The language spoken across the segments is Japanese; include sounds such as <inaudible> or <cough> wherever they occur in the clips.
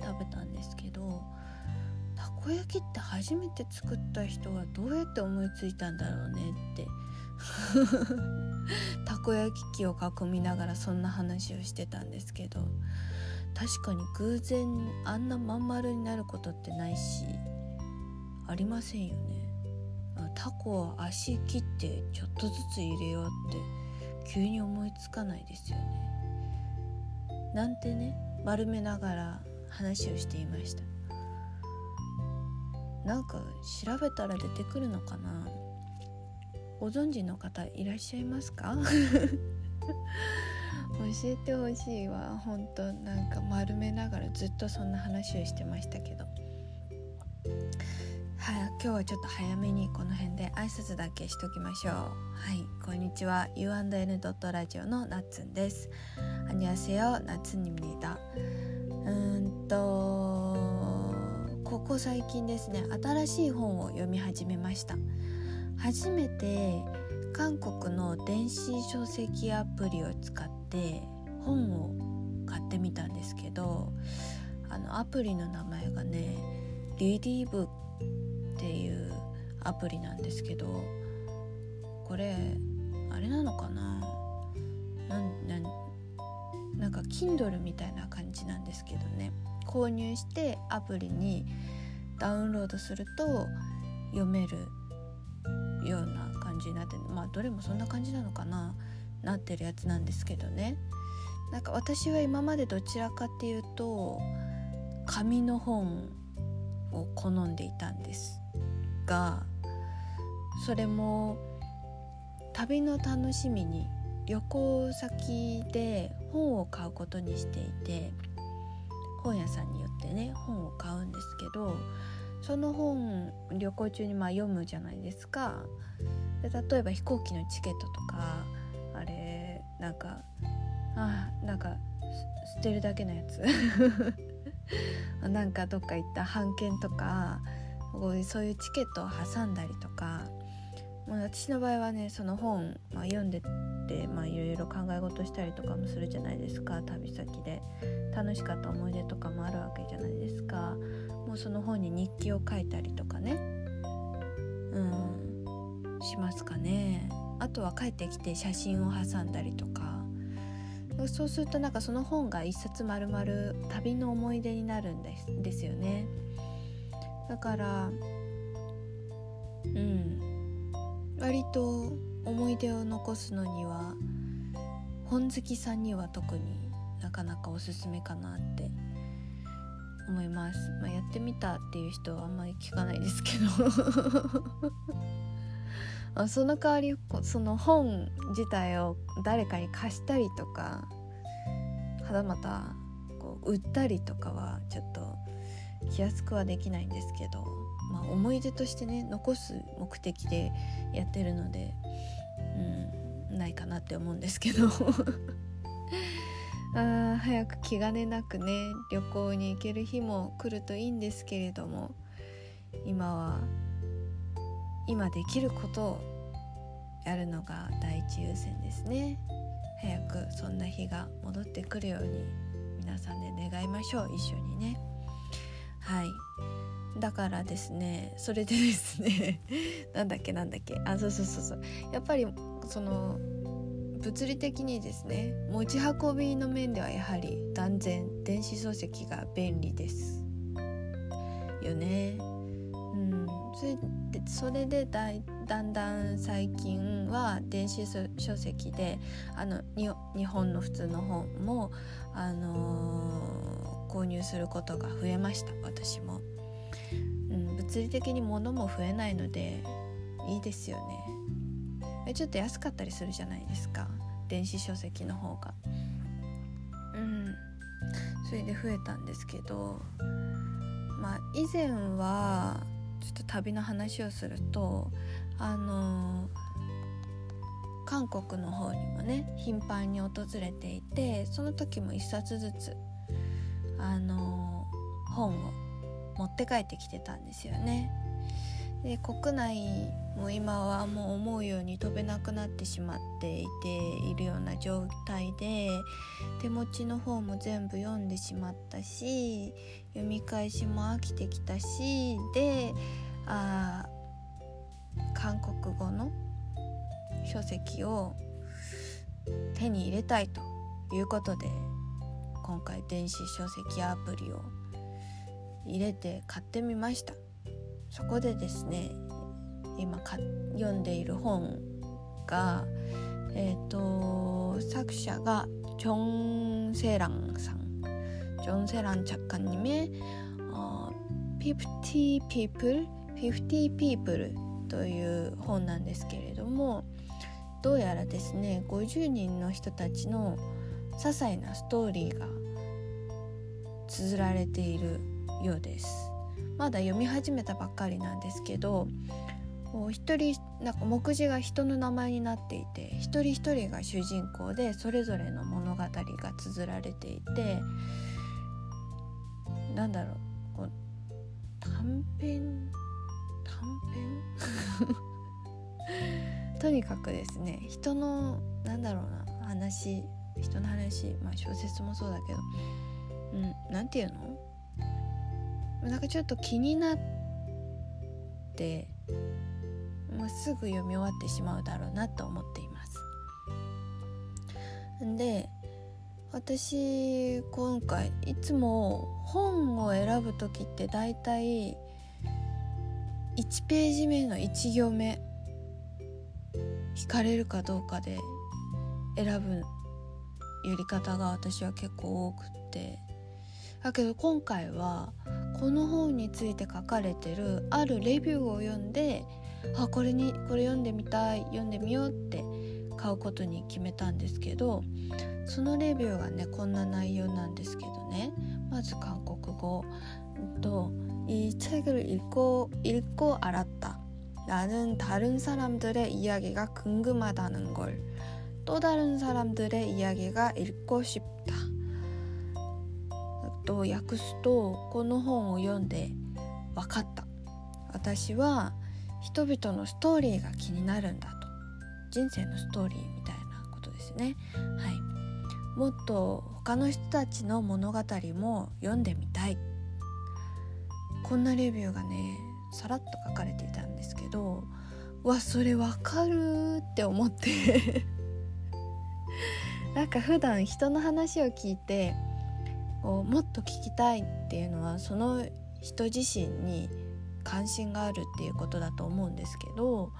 食べたんですけどたこ焼きって初めて作った人はどうやって思いついたんだろうねって <laughs> たこ焼き器を囲みながらそんな話をしてたんですけど確かに偶然あんなまん丸になることってないしありませんよね。タコは足切ってちょっとずつ入れようって急に思いつかないですよね。なんてね丸めながら話をしていました。なんか調べたら出てくるのかな。ご存知の方いらっしゃいますか？<laughs> 教えてほしいわ。本当なんか丸めながらずっとそんな話をしてましたけど。はい、今日はちょっと早めにこの辺で挨拶だけしときましょう。はいこんにちは。U&N ドットラジオのなっつんです。アニュアセヨナツニミダうんとここ最近ですね新しい本を読み始めました。初めて韓国の電子書籍アプリを使って本を買ってみたんですけどあのアプリの名前がねリディーブっていうアプリなんですけどこれあれなのかな？なんなんか Kindle みたいな感じなんですけどね。購入してアプリにダウンロードすると読めるような感じになってまあどれもそんな感じなのかななってるやつなんですけどね。なんか私は今までどちらかっていうと紙の本を好んでいたんですがそれも旅の楽しみに旅行先で本を買うことにしていて本屋さんによってね本を買うんですけどその本旅行中にまあ読むじゃないですか。で例えば飛行機のチケットとかあれなんかあなんか捨てるだけのやつ。<laughs> なんかどっか行った半券とかそういうチケットを挟んだりとか私の場合はねその本、まあ、読んでってまあいろいろ考え事したりとかもするじゃないですか。旅先で。楽しかった思い出とかもあるわけじゃないですか。もうその本に日記を書いたりとかね。うん。しますかね。あとは帰ってきて写真を挟んだりとか。そうするとなんかその本が一冊まるまる旅の思い出になるんですですよね。だからうん。割と思い出を残すのには本好きさんには特になかなかおすすめかなって思います、まあ、やってみたっていう人はあんまり聞かないですけど。<laughs> あその代わりその本自体を誰かに貸したりとかはたまたこう売ったりとかはちょっと気安くはできないんですけど、まあ、思い出としてね残す目的でやってるので、うん、ないかなって思うんですけど。<laughs> あ早く気兼ねなくね旅行に行ける日も来るといいんですけれども今は今できることをやるのが第一優先ですね。早くそんな日が戻ってくるように皆さんで願いましょう。一緒にね。はい。だからですねそれでですね <laughs> なんだっけなんだっけあそうそうそうそうやっぱりその物理的にですね持ち運びの面ではやはり断然電子書籍が便利ですよね。それでそれでだだんだん最近は電子書籍であの日本の普通の本も、あのー、購入することが増えました私も、物理的に物も増えないのでいいですよねちょっと安かったりするじゃないですか電子書籍の方がうんそれで増えたんですけどまあ以前はちょっと旅の話をするとあの韓国の方にもね頻繁に訪れていてその時も1冊ずつあの本を持って帰ってきてたんですよね。で国内も今はもう思うように飛べなくなってしまっていているような状態で手持ちの方も全部読んでしまったし読み返しも飽きてきたしであ韓国語の書籍を手に入れたいということで今回電子書籍アプリを入れて買ってみましたそこでですね今読んでいる本がえっ、ー、と作者がジョン・セランさんジョン・セラン작가님의 어, 50 people 50 people という本なんですけれどもどうやらですね50人の人たちの些細なストーリーが綴られている ようです。まだ読み始めたばっかりなんですけど一人なんか目次が人の名前になっていて一人一人が主人公でそれぞれの物語が綴られていてなんだろうこう短編？短編？<laughs> とにかくですね人のなんだろうな話人の話まあ小説もそうだけどうん何て言うの？なんかちょっと気になってまあ、すぐ読み終わってしまうだろうなと思っています。で私今回いつも本を選ぶ時ってだいたい1ページ目の1行目惹かれるかどうかで選ぶやり方が私は結構多くってだけど今回はこの本について書かれてるあるレビューを読んであこれにこれ読んでみたい読んでみようって買うことに決めたんですけどそのレビューがねこんな内容なんですけどねまず韓国語と이책을읽고읽고알았다나는다른사람들의이야기가궁금하다는걸또다른사람들의이야기가읽고싶다 」と訳すとこの本を読んで分かった。私は人々のストーリーが気になるんだと。人生のストーリーみたいなことですね。はい。もっと他の人たちの物語も読んでみたい。こんなレビューがねさらっと書かれていたんですけどわそれわかるって思って。<laughs> なんか普段人の話を聞いてこうもっと聞きたいっていうのはその人自身に関心があるっていうことだと思うんですけど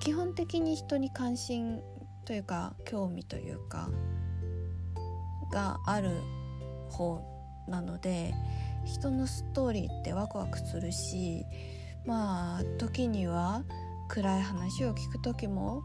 基本的に人に関心というか興味というかがある方なので人のストーリーってワクワクするしまあ時には暗い話を聞く時も、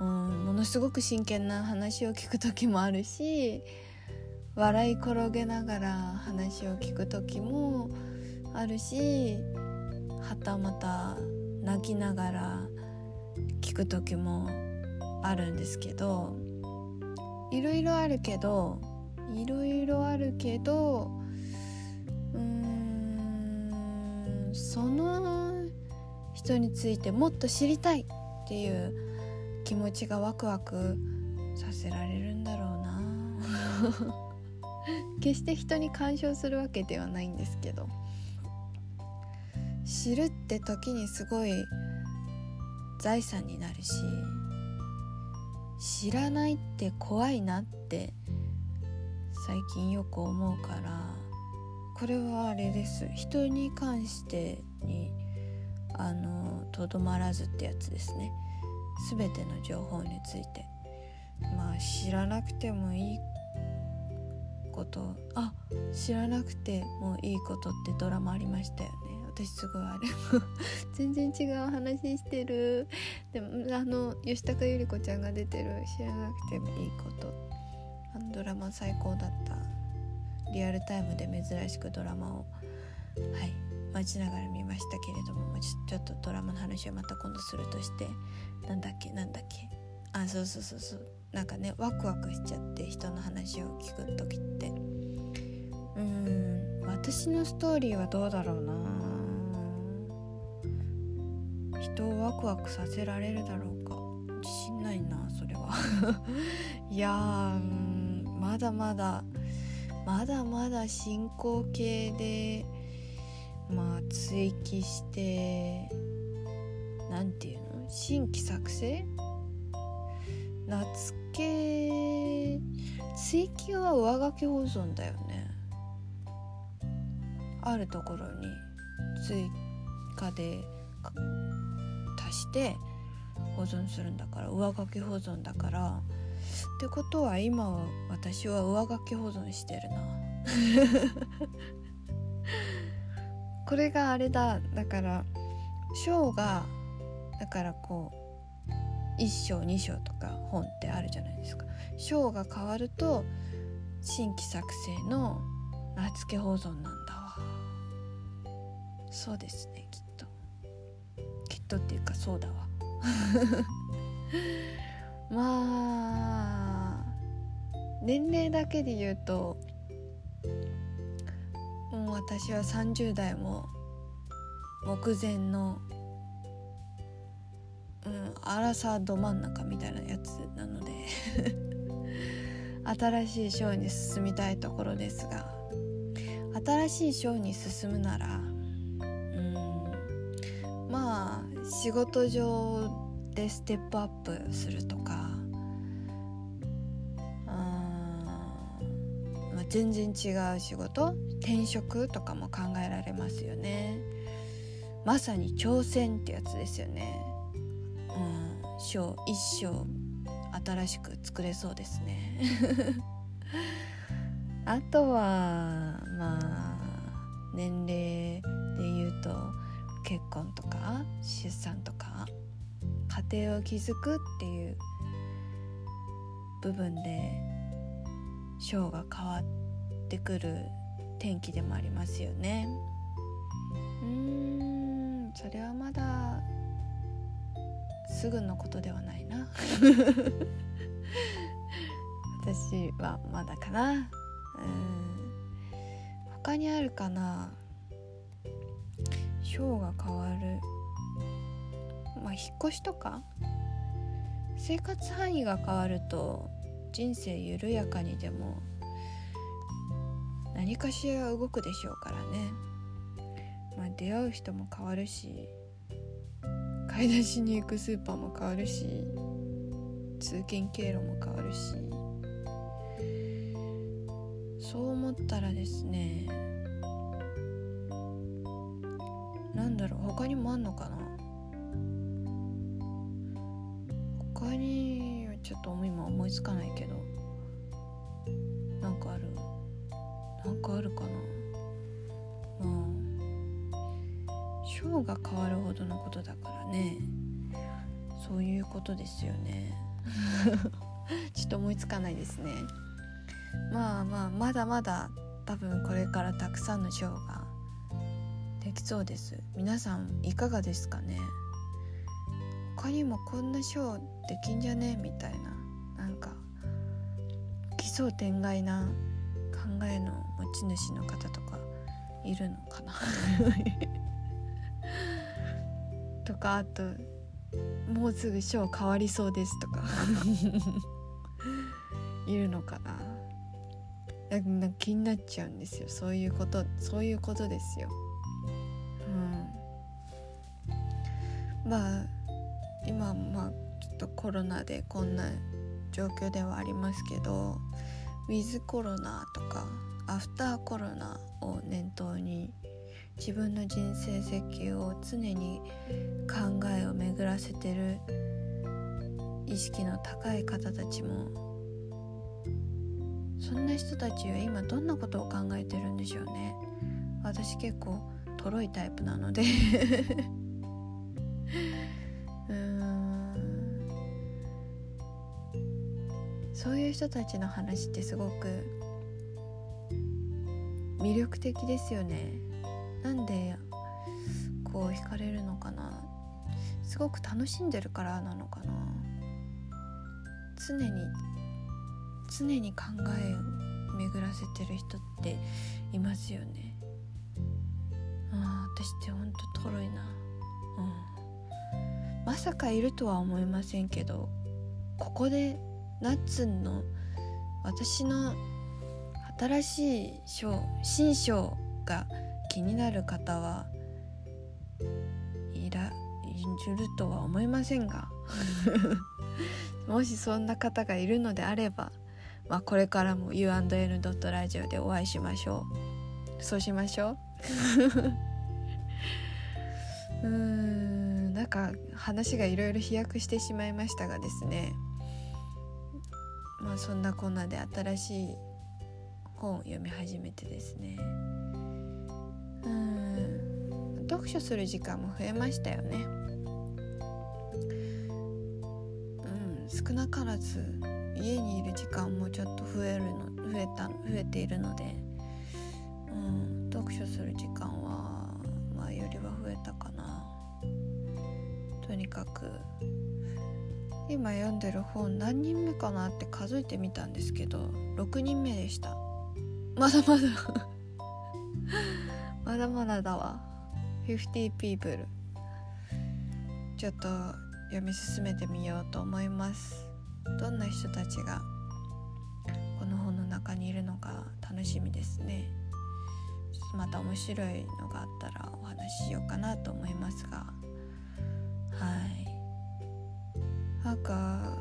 うん、ものすごく真剣な話を聞く時もあるし笑い転げながら話を聞く時もあるしはたまた泣きながら聞く時もあるんですけどいろいろあるけどいろいろあるけどうーんその人についてもっと知りたいっていう気持ちがワクワクさせられるんだろうな。<laughs> 決して人に干渉するわけではないんですけど。知るって時にすごい財産になるし知らないって怖いなって最近よく思うからこれはあれです。人に関してにあのとどまらずってやつですね。全ての情報について。まあ知らなくてもいいことあ知らなくてもいいことってドラマありましたよね。私すごいあれ。<laughs> 全然違う話してる。でもあの吉高由里子ちゃんが出てる知らなくてもいいこと。あのドラマ最高だった。リアルタイムで珍しくドラマをはい待ちながら見ましたけれどもちょっとドラマの話はまた今度するとして。なんだっけなんだっけ。あそうそうそうそう。なんかねワクワクしちゃって人の話を聞く時って。うん私のストーリーはどうだろうな。人をワクワクさせられるだろうか。自信ないなそれは。<laughs> いやうんまだまだまだまだ進行形でまあ追記して何て言うの？新規作成？夏系追記は上書き保存だよね。あるところに追加で足して保存するんだから上書き保存だから。ってことは今は私は上書き保存してるな。<laughs> これがあれだ。だから章がだからこう1章2章とか本ってあるじゃないですか。章が変わると新規作成の名付け保存なんだわ。そうですねきっと。きっとっていうかそうだわ。<laughs> まあ年齢だけで言うともう私は30代も目前のアラサーど真ん中みたいなやつなので <laughs> 新しい章に進みたいところですが新しい章に進むならうんまあ仕事上でステップアップするとかまあ、全然違う仕事転職とかも考えられますよね。まさに挑戦ってやつですよね。章一章新しく作れそうですね。<laughs> あとはまあ年齢で言うと結婚とか出産とか家庭を築くっていう部分で章が変わってくる天気でもありますよね。うーんそれはまだすぐのことではないな。<laughs> 私はまだかな。うん。他にあるかな。章が変わる。まあ引っ越しとか。生活範囲が変わると人生緩やかにでも何かしら動くでしょうからね。まあ出会う人も変わるし。買い出しに行くスーパーも変わるし通勤経路も変わるし。そう思ったらですねなんだろう他にもあんのかな。他にはちょっと今思いつかないけどなんかある。なんかあるかな。が変わるほどのことだからね。そういうことですよね。<laughs> ちょっと思いつかないですね。まあまあまだまだ多分これからたくさんの章ができそうです。皆さんいかがですかね。他にもこんなショーできんじゃね？みたいな。なんか奇想天外な考えの持ち主の方とかいるのかな。とかあともうすぐショー変わりそうですとか。<laughs> いるのかな。なんか気になっちゃうんですよ。そういうことそういうことですよ。うん。まあ今まあちょっとコロナでこんな状況ではありますけどウィズコロナとかアフターコロナを念頭に自分の人生設計を常に考えを巡らせてる意識の高い方たちもそんな人たちは今どんなことを考えてるんでしょうね。私結構とろいタイプなので。<laughs> そういう人たちの話ってすごく魅力的ですよね。なんでこう惹かれるのかな。すごく楽しんでるからなのかな。常に常に考え巡らせてる人っていますよね。ああ私ってほんととろいな。うん。まさかいるとは思いませんけどここでナッツンの私の新しい章新章が気になる方はいらいるとは思いませんが <laughs> もしそんな方がいるのであれば、まあ、これからも U&N ドットラジオでお会いしましょう。そうしましょう。<laughs> うーんなんか話がいろいろ飛躍してしまいましたがですね。まあそんなこんなで新しい本を読み始めてですね読書する時間も増えましたよね。うん。少なからず家にいる時間もちょっと増えるの増えた増えているので、うん、読書する時間は前よりは増えたかな。とにかく今読んでる本何人目かなって数えてみたんですけど6人目でした。まだまだ。まだまだだわ。50 people ちょっと読み進めてみようと思います。どんな人たちがこの本の中にいるのか楽しみですね。また面白いのがあったらお話ししようかなと思いますが。はい。なんか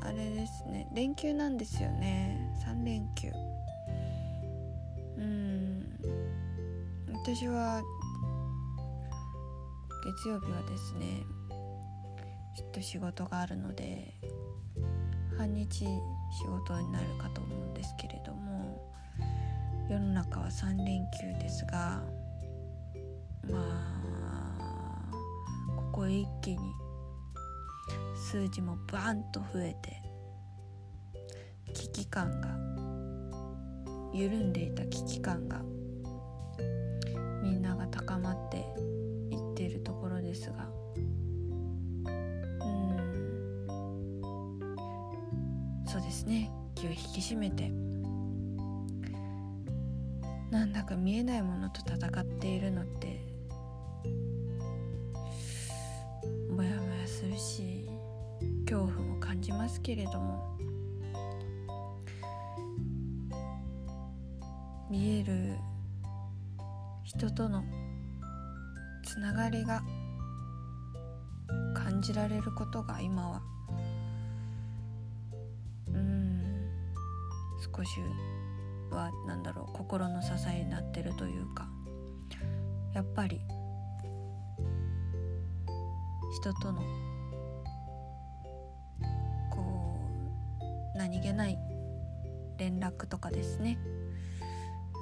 あれですね。連休なんですよね。3連休。うん。私は月曜日はですねちょっと仕事があるので半日仕事になるかと思うんですけれども世の中は3連休ですがまあここ一気に数字もバーンと増えて危機感が緩んでいた危機感が高まっていっているところですが。うん。そうですね。気を引き締めて。なんだか見えないものと戦っているのってモヤモヤするし恐怖も感じますけれども。見える人とのつながりが感じられることが今はうん少しはなんだろう心の支えになってるというかやっぱり人とのこう何気ない連絡とかですね。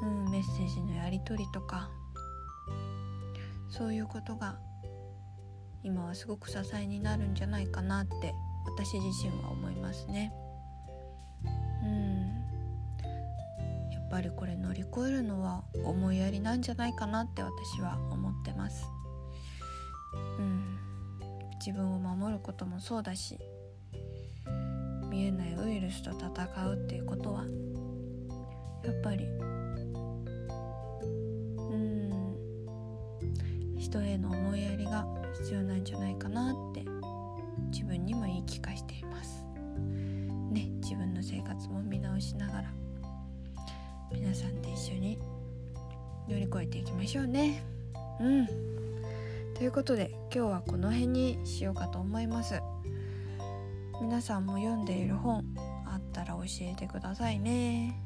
うん、メッセージのやり取りとかそういうことが今はすごく支えになるんじゃないかなって私自身は思いますね。うんやっぱりこれ乗り越えるのは思いやりなんじゃないかなって私は思ってます。うん自分を守ることもそうだし見えないウイルスと戦うっていうことはやっぱり人への思いやりが必要なんじゃないかなって自分にも言い聞かしています。ね自分の生活も見直しながら皆さんで一緒に乗り越えていきましょうね。うん。ということで今日はこの辺にしようかと思います。皆さんも読んでいる本あったら教えてくださいね。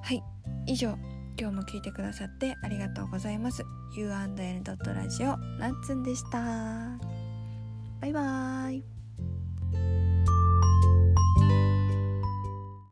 はい以上。今日も聞いてくださってありがとうございます。U&N ラジオなっつんでした。バイバーイ。